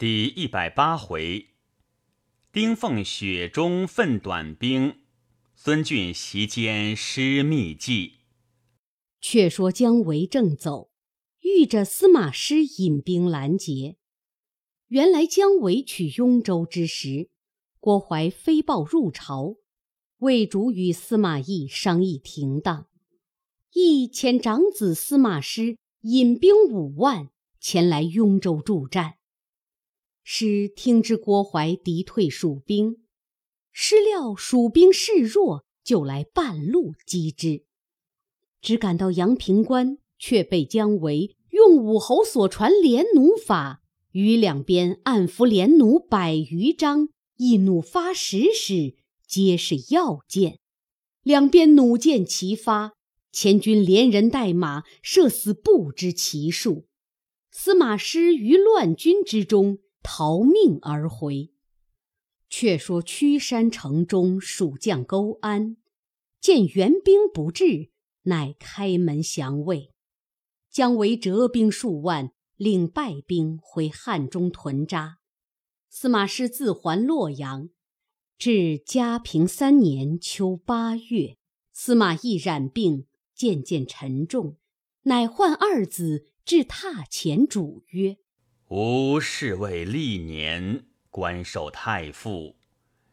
第一百八回，丁奉雪中奋短兵，孙俊席间失秘计。却说姜维正走，遇着司马师引兵拦截。原来姜维取雍州之时，郭淮飞报入朝，魏主与司马懿商议停当，懿遣长子司马师引兵五万前来雍州助战。师听知郭淮敌退蜀兵，师料蜀兵势弱，就来半路击之。只赶到阳平关，却被姜维用武侯所传连弩法，于两边暗伏连弩百余张，一弩发十矢，皆是要箭。两边弩箭齐发，前军连人带马，射死不知其数。司马师于乱军之中。逃命而回。却说屈山城中，蜀将勾安见援兵不至，乃开门降魏。姜维折兵数万，领败兵回汉中屯扎。司马师自还洛阳。至嘉平三年秋八月，司马懿染病，渐渐沉重，乃唤二子至榻前主曰。吾侍卫历年，官受太傅，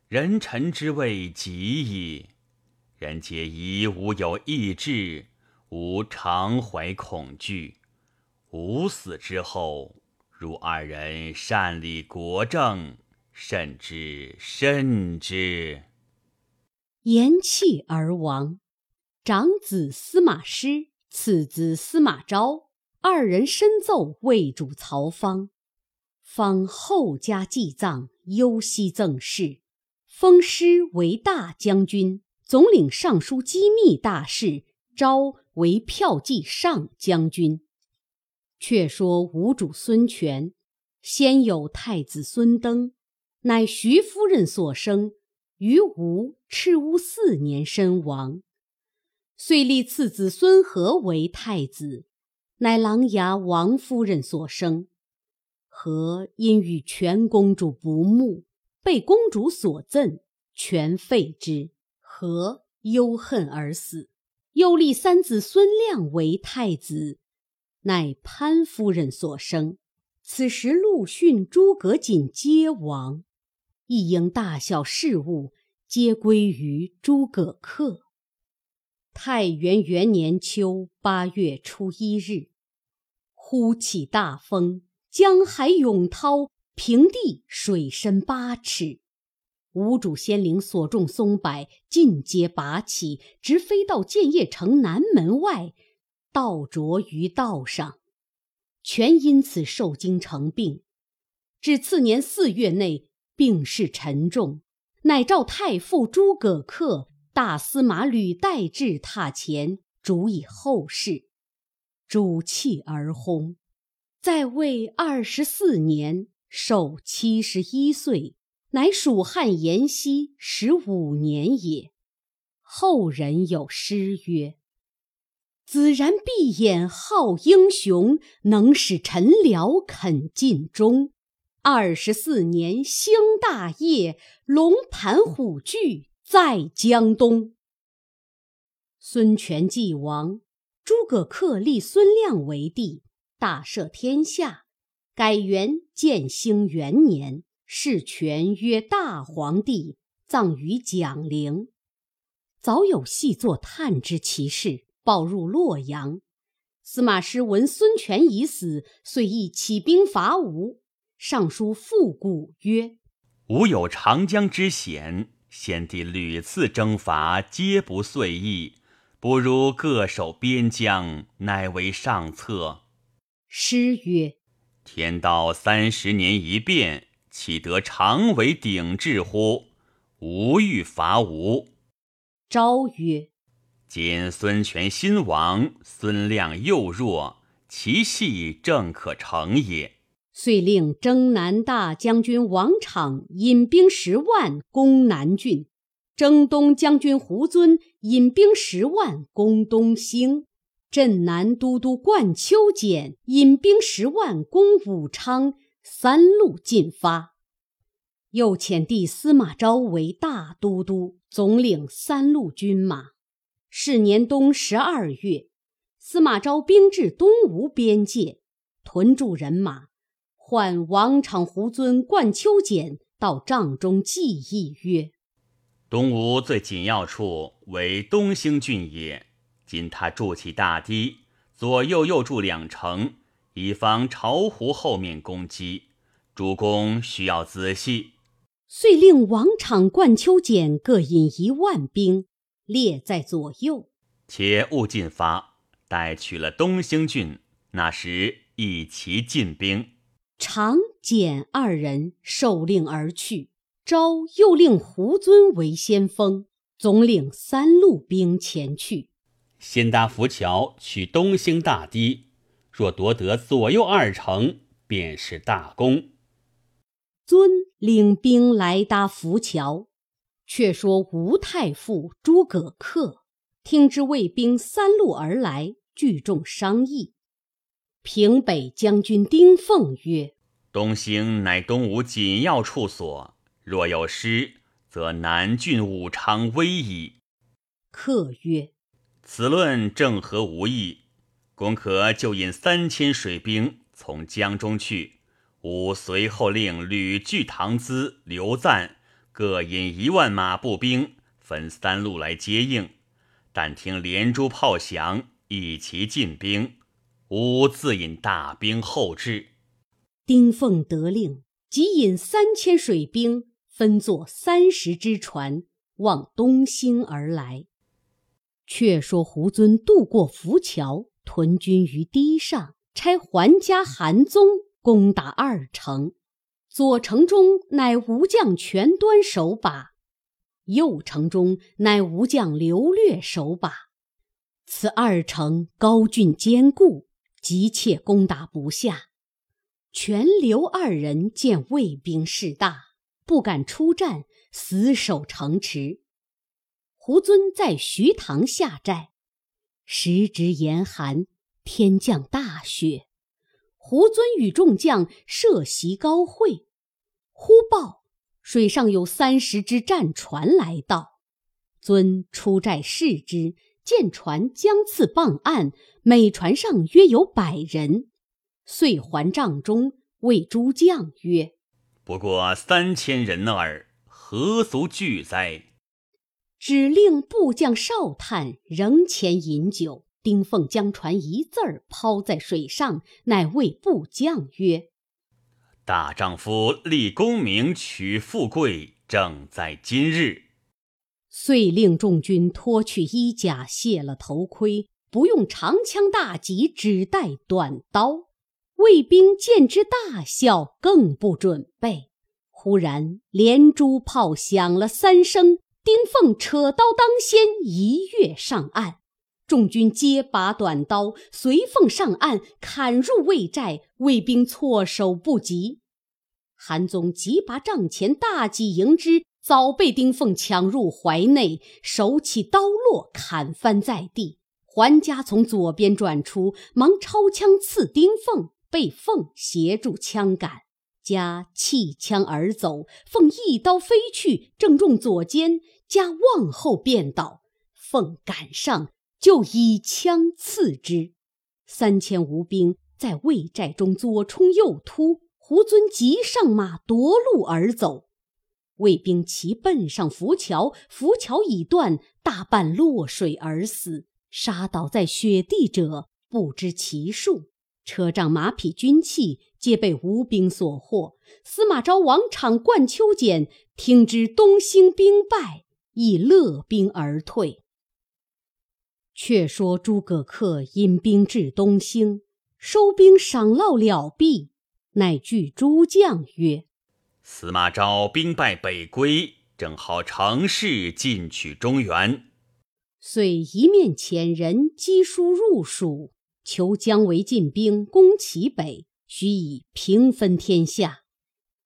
人臣之位极矣。人皆疑吾有异志，吾常怀恐惧。吾死之后，如二人擅理国政，慎之慎之。言讫而亡。长子司马师，次子司马昭。二人深奏魏主曹芳，方后加祭葬，忧悉赠事，封师为大将军，总领尚书机密大事；昭为票骑上将军。却说吴主孙权，先有太子孙登，乃徐夫人所生，于吴赤乌四年身亡，遂立次子孙和为太子。乃琅琊王夫人所生，和因与全公主不睦，被公主所赠，全废之。和忧恨而死。又立三子孙亮为太子，乃潘夫人所生。此时陆逊、诸葛瑾皆亡，一应大小事务皆归于诸葛恪。太元元年秋八月初一日，忽起大风，江海涌涛，平地水深八尺。吴主先领所种松柏尽皆拔起，直飞到建业城南门外，倒着于道上。全因此受惊成病，至次年四月内病势沉重，乃召太傅诸葛恪。大司马吕代至榻前，主以后事，主泣而轰。在位二十四年，寿七十一岁，乃蜀汉延熙十五年也。后人有诗曰：“子然闭眼好英雄，能使臣僚肯尽忠。二十四年兴大业，龙盘虎踞。”在江东，孙权既亡，诸葛恪立孙亮为帝，大赦天下，改元建兴元年，谥权曰大皇帝，葬于蒋陵。早有细作探知其事，报入洛阳。司马师闻孙权已死，遂亦起兵伐吴。上书复古曰：“吾有长江之险。”先帝屡次征伐，皆不遂意，不如各守边疆，乃为上策。诗曰：“天道三十年一变，岂得常为鼎峙乎？吾欲伐吴。”昭曰：“今孙权新亡，孙亮又弱，其系正可成也。”遂令征南大将军王昶引兵十万攻南郡，征东将军胡遵引兵十万攻东兴，镇南都督灌秋俭引兵十万攻武昌，三路进发。又遣弟司马昭为大都督，总领三路军马。是年冬十二月，司马昭兵至东吴边界，屯驻人马，唤王昶、胡遵、冠丘俭到帐中计议曰：“东吴最紧要处为东兴郡也，今他筑起大堤，左右又筑两城，以防巢湖后面攻击。主公需要仔细。”遂令王昶、冠丘俭各引一万兵，列在左右。且勿进发，待取了东兴郡，那时一齐进兵。常、简二人受令而去。昭又令胡遵为先锋，总领三路兵前去，先搭浮桥取东兴大堤。若夺得左右二城，便是大功。遵领兵来搭浮桥，却说吴太傅诸葛恪听之魏兵三路而来，聚众商议。平北将军丁奉曰：“东兴乃东吴紧要处所，若有失，则南郡武昌危矣。”客曰：“此论正合吾意，公可就引三千水兵从江中去。”吾随后令吕据、唐咨、刘赞各引一万马步兵，分三路来接应。但听连珠炮响，一齐进兵。吾自引大兵后至。丁奉得令，即引三千水兵，分作三十只船，往东兴而来。却说胡遵渡过浮桥，屯军于堤上，差桓家、韩宗。攻打二城，左城中乃吴将全端守把，右城中乃吴将刘略守把。此二城高峻坚固，急切攻打不下。全刘二人见魏兵势大，不敢出战，死守城池。胡遵在徐塘下寨，时值严寒，天降大雪。胡遵与众将设席高会，忽报水上有三十只战船来到。遵出寨视之，见船将次傍岸，每船上约有百人，遂还帐中，谓诸将曰：“不过三千人耳，何足惧哉？”指令部将少探仍前饮酒。丁奉将船一字儿抛在水上，乃谓部将曰：“大丈夫立功名，取富贵，正在今日。”遂令众军脱去衣甲，卸了头盔，不用长枪大戟，只带短刀。卫兵见之大笑，更不准备。忽然连珠炮响了三声，丁奉扯刀当先，一跃上岸。众军皆拔短刀，随奉上岸，砍入魏寨。魏兵措手不及。韩宗急拔帐前大戟迎之，早被丁凤抢入怀内，手起刀落，砍翻在地。桓家从左边转出，忙抄枪刺丁凤，被凤协助枪杆，家弃枪而走。凤一刀飞去，正中左肩，家往后便倒。凤赶上。就以枪刺之，三千吴兵在魏寨中左冲右突，胡遵急上马夺路而走，魏兵齐奔上浮桥，浮桥已断，大半落水而死，杀倒在雪地者不知其数，车仗马匹军器皆被吴兵所获。司马昭、王昶、冠秋俭听知东兴兵败，亦勒兵而退。却说诸葛恪引兵至东兴，收兵赏烙了毕，乃具诸将曰：“司马昭兵败北归，正好乘势进取中原。”遂一面遣人赍书入蜀，求姜维进兵攻齐北，许以平分天下；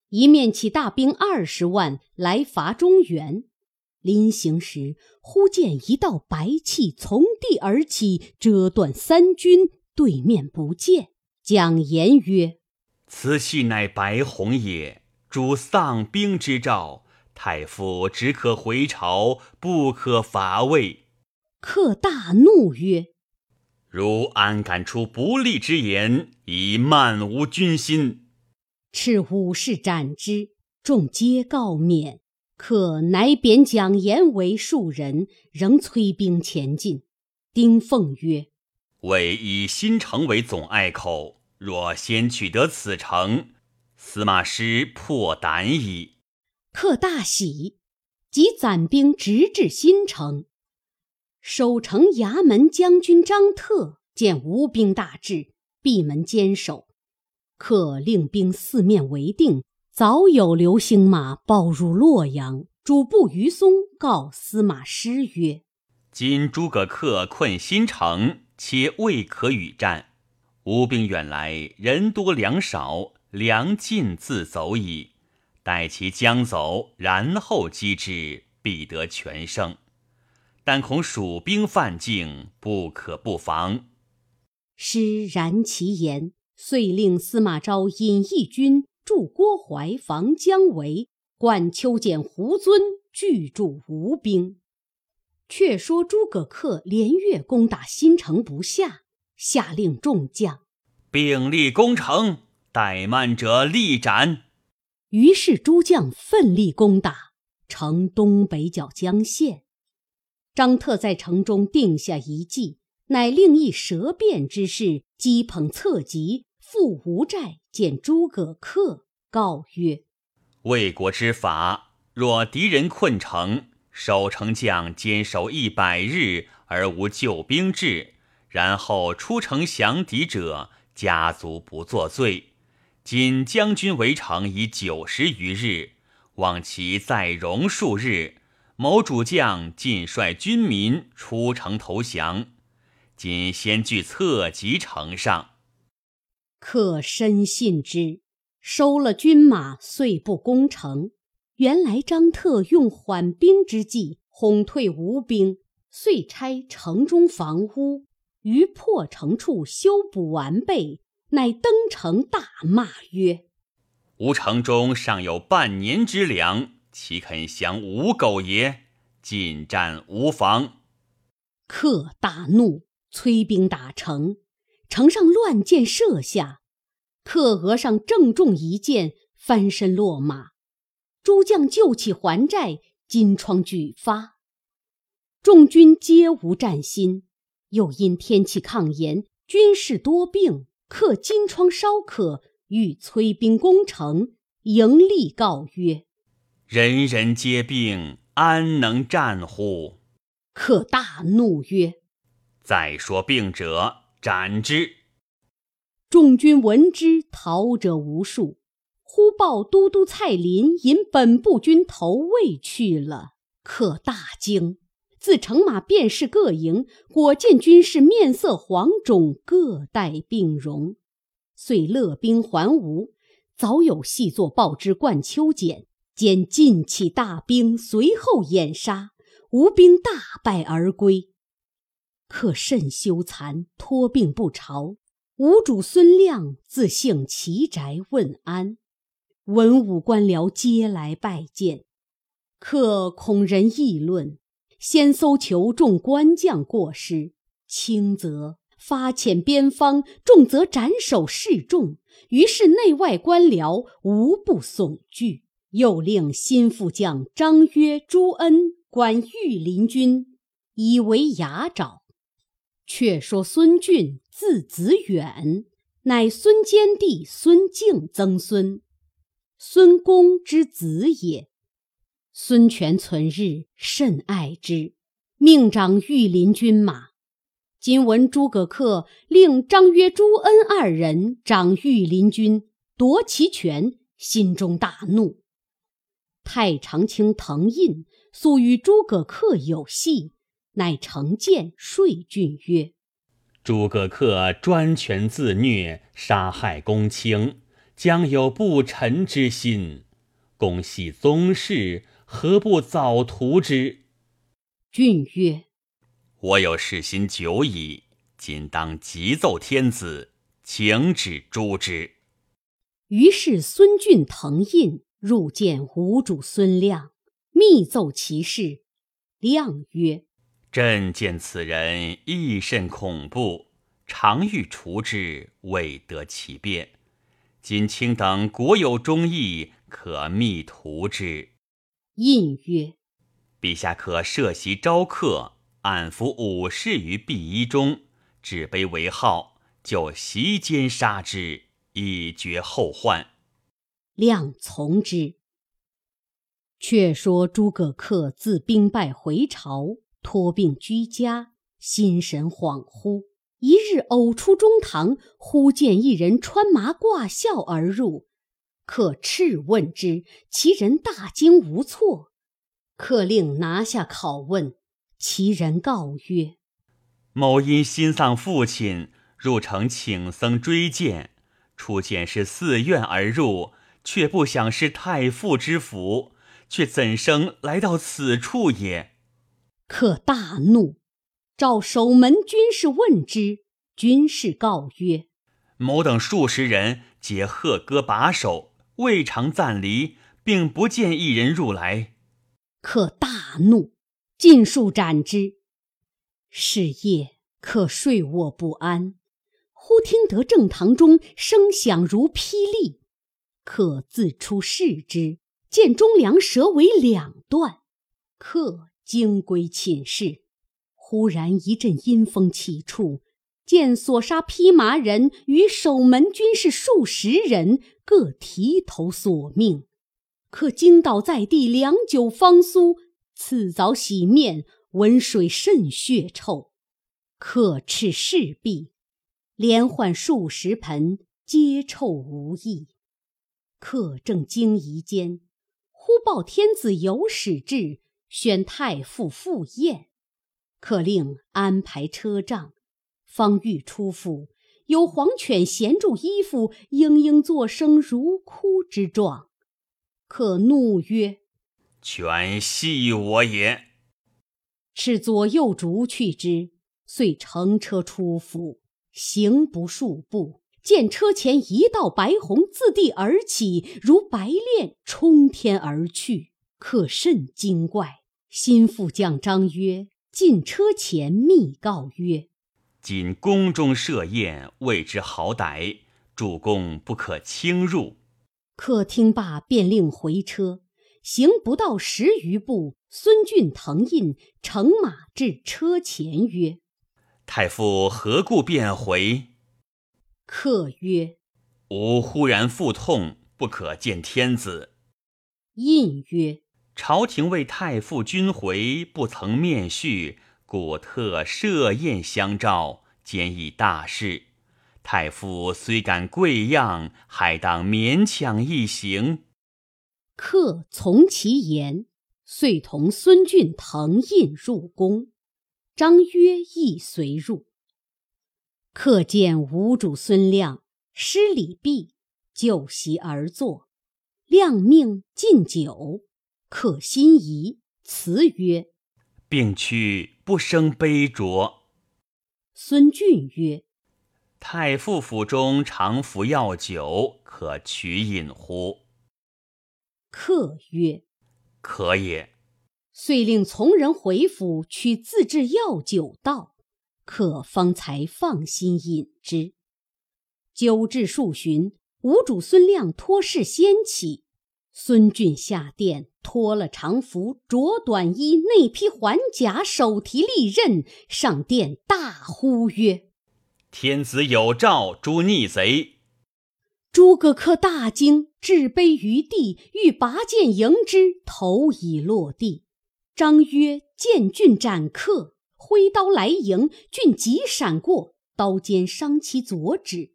一面起大兵二十万来伐中原。临行时，忽见一道白气从地而起，遮断三军，对面不见。蒋言曰：“此系乃白虹也。主丧兵之兆，太傅只可回朝，不可伐魏。”客大怒曰：“如安敢出不利之言，以漫无军心？”敕武士斩之，众皆告免。可乃贬蒋延为庶人，仍催兵前进。丁奉曰：“为以新城为总隘口，若先取得此城，司马师破胆矣。”克大喜，即攒兵直至新城。守城衙门将军张特见吴兵大至，闭门坚守。克令兵四面围定。早有流星马报入洛阳，主簿于松告司马师曰：“今诸葛恪困新城，且未可与战。吴兵远来，人多粮少，粮尽自走矣。待其将走，然后击之，必得全胜。但恐蜀兵犯境，不可不防。”师然其言，遂令司马昭引义军。驻郭淮防姜维，冠丘俭、胡遵拒驻吴兵。却说诸葛恪连月攻打新城不下，下令众将并力攻城，怠慢者立斩。于是诸将奋力攻打城东北角江县。张特在城中定下一计，乃令一舌辩之士击捧侧籍，赴吴寨。见诸葛恪，告曰：“魏国之法，若敌人困城，守城将坚守一百日而无救兵至，然后出城降敌者，家族不作罪。今将军围城已九十余日，望其再容数日，某主将尽率军民出城投降。今先据侧击城上。”可深信之，收了军马，遂不攻城。原来张特用缓兵之计，哄退吴兵，遂拆城中房屋，于破城处修补完备，乃登城大骂曰：“吾城中尚有半年之粮，岂肯降吴狗也？进战无妨。”客大怒，催兵打城。城上乱箭射下，客额上正中一箭，翻身落马。诸将救起还债，金疮俱发。众军皆无战心，又因天气抗炎，军士多病，客金疮稍可，欲催兵攻城。迎立告曰：“人人皆病，安能战乎？”克大怒曰：“再说病者。”斩之！众军闻之，逃者无数。忽报都督蔡林引本部军投魏去了，可大惊。自乘马便是各营，果见军士面色黄肿，各带病容，遂勒兵还吴。早有细作报之冠秋俭，兼尽起大兵，随后掩杀，吴兵大败而归。客甚羞惭，托病不朝。吴主孙亮自幸其宅问安，文武官僚皆来拜见。客恐人议论，先搜求众官将过失，轻则发遣边方，重则斩首示众。于是内外官僚无不悚惧。又令新副将张约、朱恩管御林军，以为牙爪。却说孙俊字子远，乃孙坚弟孙敬曾孙，孙公之子也。孙权存日甚爱之，命掌御林军马。今闻诸葛恪令张约、朱恩二人掌御林军，夺其权，心中大怒。太常卿滕胤素与诸葛恪有隙。乃成谏说郡曰：“诸葛恪专权自虐，杀害公卿，将有不臣之心。公系宗室，何不早图之？”郡曰：“我有事心久矣，今当急奏天子，请旨诛之。”于是孙俊腾印入见吴主孙亮，密奏其事。亮曰：“朕见此人亦甚恐怖，常欲除之，未得其便。今卿等国有忠义，可密图之。”胤曰：“陛下可设席招客，暗伏武士于敝衣中，指杯为号，就席间杀之，以绝后患。”亮从之。却说诸葛恪自兵败回朝，托病居家，心神恍惚。一日偶出中堂，忽见一人穿麻挂孝而入。可叱问之，其人大惊无措。客令拿下拷问，其人告曰：“某因心丧父亲，入城请僧追荐，初见是寺院而入，却不想是太傅之府。”却怎生来到此处也？可大怒，召守门军士问之。军士告曰：“某等数十人皆贺歌把守，未尝暂离，并不见一人入来。”可大怒，尽数斩之。是夜，可睡卧不安，忽听得正堂中声响如霹雳，可自出视之。见忠良蛇为两段，客惊归寝室，忽然一阵阴风起处，见所杀披麻人与守门军士数十人，各提头索命。客惊倒在地，良久方苏。次早洗面，闻水甚血臭。客斥侍婢，连换数十盆，皆臭无益。客正惊疑间。忽报天子有使至，宣太傅赴宴，可令安排车仗。方欲出府，有黄犬衔住衣服，嘤嘤作声，如哭之状。可怒曰：“犬戏我也！”是左右逐去之，遂乘车出府，行不数步。见车前一道白虹自地而起，如白练冲天而去，可甚惊怪。心腹将张曰：“进车前密告曰：‘今宫中设宴，谓之好歹，主公不可轻入。’客听罢，便令回车。行不到十余步，孙俊腾印乘马至车前曰：‘太傅何故便回？’客曰：“吾忽然腹痛，不可见天子。”印曰：“朝廷为太傅君回，不曾面叙，故特设宴相召，兼议大事。太傅虽感贵样，还当勉强一行。”客从其言，遂同孙俊腾印入宫，张约亦随入。客见吴主孙亮施礼毕，就席而坐。亮命进酒，客心疑，辞曰：“并去不生悲酌。”孙俊曰：“太傅府中常服药酒，可取饮乎？”客曰：“可也。”遂令从人回府取自制药酒道。客方才放心饮之。酒至数巡，吴主孙亮托事先起。孙俊下殿，脱了长服，着短衣，内披环甲，手提利刃，上殿大呼曰：“天子有诏，诛逆贼！”诸葛恪大惊，置杯于地，欲拔剑迎之，头已落地。张曰：“见俊斩客。”挥刀来迎，俊急闪过，刀尖伤其左指。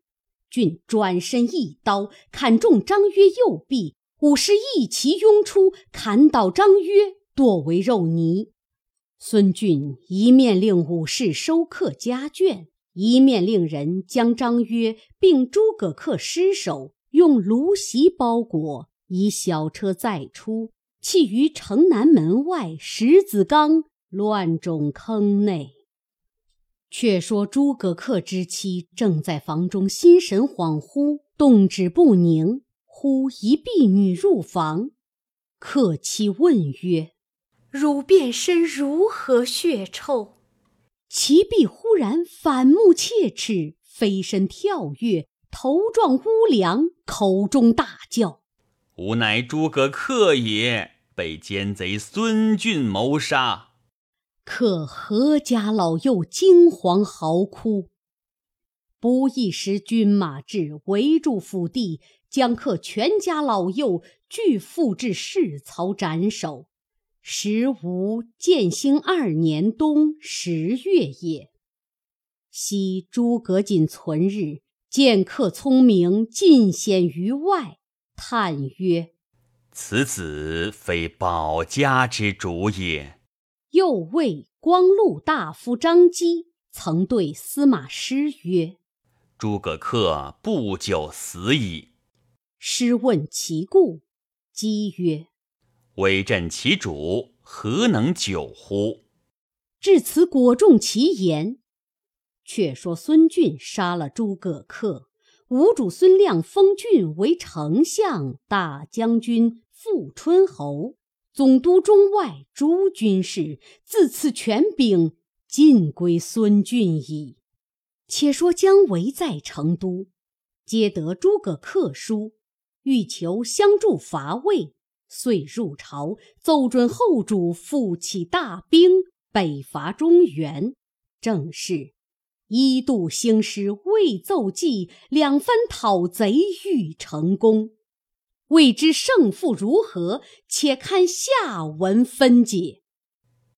俊转身一刀砍中张曰右臂，武士一齐拥出，砍倒张约，剁为肉泥。孙俊一面令武士收客家眷，一面令人将张约并诸葛恪尸首用芦席包裹，以小车载出，弃于城南门外石子冈。乱冢坑内。却说诸葛恪之妻正在房中，心神恍惚，动止不宁，忽一婢女入房，客妻问曰：“汝变身如何血臭？”其婢忽然反目切齿，飞身跳跃，头撞屋梁，口中大叫：“吾乃诸葛恪也，被奸贼孙俊谋杀。”可何家老幼惊惶嚎哭。不一时，军马至，围住府地，将客全家老幼俱付至市曹斩首。时吴建兴二年冬十月也。昔诸葛瑾存日，见客聪明，尽显于外，叹曰：“此子非保家之主也。”又谓光禄大夫张基曾对司马师曰。诸葛恪不久死矣。师问其故，姬曰：“威震其主，何能久乎？”至此，果中其言。却说孙俊杀了诸葛恪，吴主孙亮封俊为丞相、大将军、富春侯，总督中外诸军事，自此权柄尽归孙俊矣。且说姜维在成都，接得诸葛恪书，欲求相助伐魏，遂入朝奏准后主复起大兵北伐中原。正是一度兴师未奏计，两番讨贼欲成功。未知胜负如何，且看下文分解。